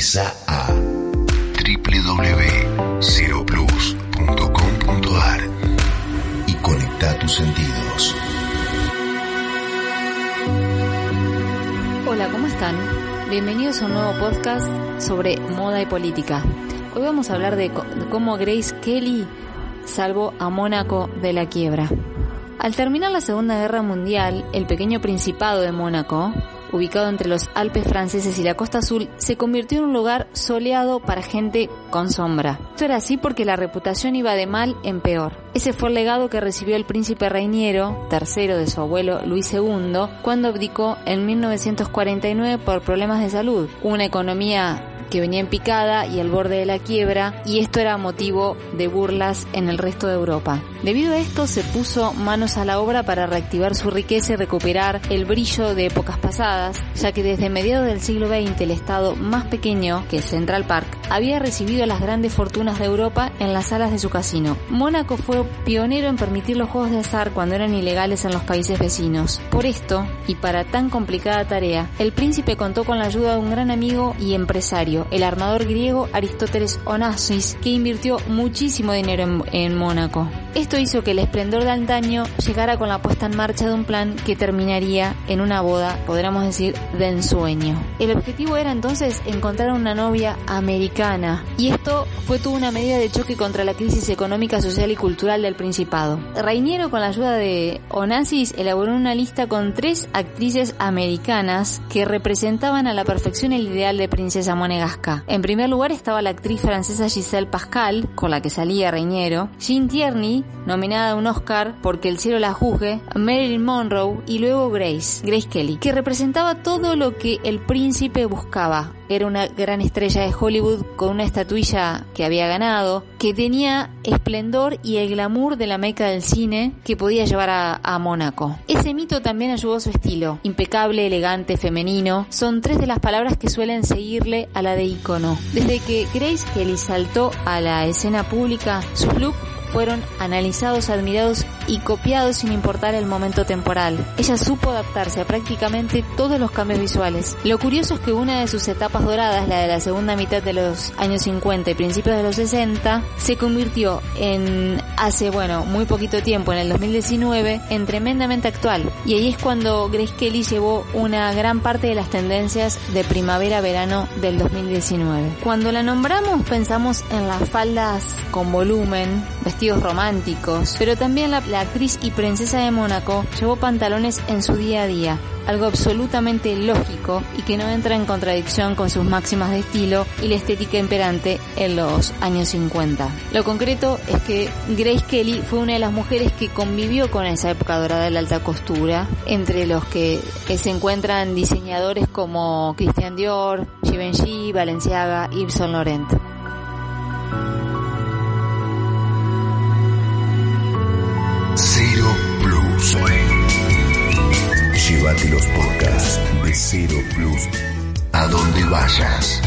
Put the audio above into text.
Ingresa a www.ceroplus.com.ar y conecta tus sentidos. Hola, ¿cómo están? Bienvenidos a un nuevo podcast sobre moda y política. Hoy vamos a hablar de cómo Grace Kelly salvó a Mónaco de la quiebra. Al terminar la Segunda Guerra Mundial, el pequeño Principado de Mónaco, ubicado entre los Alpes franceses y la Costa Azul, se convirtió en un lugar soleado para gente con sombra. Esto era así porque la reputación iba de mal en peor. Ese fue el legado que recibió el príncipe Reiniero, tercero de su abuelo Luis II, cuando abdicó en 1949 por problemas de salud. Una economía que venía en picada y al borde de la quiebra, y esto era motivo de burlas en el resto de Europa. Debido a esto se puso manos a la obra para reactivar su riqueza y recuperar el brillo de épocas pasadas, ya que desde mediados del siglo XX el estado más pequeño, que Central Park, había recibido las grandes fortunas de Europa en las salas de su casino. Mónaco fue pionero en permitir los juegos de azar cuando eran ilegales en los países vecinos. Por esto, y para tan complicada tarea, el príncipe contó con la ayuda de un gran amigo y empresario, el armador griego Aristóteles Onassis, que invirtió muchísimo dinero en, Mónaco. Esto hizo que el esplendor de antaño llegara con la puesta en marcha de un plan que terminaría en una boda, podríamos decir, de ensueño. El objetivo era entonces encontrar una novia americana, y esto fue toda una medida de choque contra la crisis económica, social y cultural del Principado. Reiniero, con la ayuda de Onassis, elaboró una lista con tres actrices americanas que representaban a la perfección el ideal de princesa monegasca en primer lugar estaba la actriz francesa Giselle Pascal, con la que salía Reñero, Jean Tierney, nominada a un Oscar porque el cielo la juzgue, Marilyn Monroe y luego Grace, Grace Kelly, que representaba todo lo que el príncipe buscaba. Era una gran estrella de Hollywood con una estatuilla que había ganado, que tenía esplendor y el glamour de la meca del cine que podía llevar a, a Mónaco. Ese mito también ayudó a su estilo, impecable, elegante, femenino, son tres de las palabras que suelen seguirle a la de icono. Desde que Grace Kelly saltó a la escena pública, su look fueron analizados, admirados y copiados sin importar el momento temporal. Ella supo adaptarse a prácticamente todos los cambios visuales. Lo curioso es que una de sus etapas doradas, la de la segunda mitad de los años 50 y principios de los 60, se convirtió en hace, bueno, muy poquito tiempo, en el 2019, en tremendamente actual. Y ahí es cuando Grace Kelly llevó una gran parte de las tendencias de primavera-verano del 2019. Cuando la nombramos pensamos en las faldas con volumen, vestidos románticos, pero también la actriz y princesa de Mónaco llevó pantalones en su día a día, algo absolutamente lógico y que no entra en contradicción con sus máximas de estilo y la estética imperante en los años 50. Lo concreto es que Grace Kelly fue una de las mujeres que convivió con esa época dorada de la alta costura, entre los que se encuentran diseñadores como Christian Dior, Givenchy, Balenciaga, Yves Saint Laurent. Llévate los podcasts de Cero Plus a donde vayas.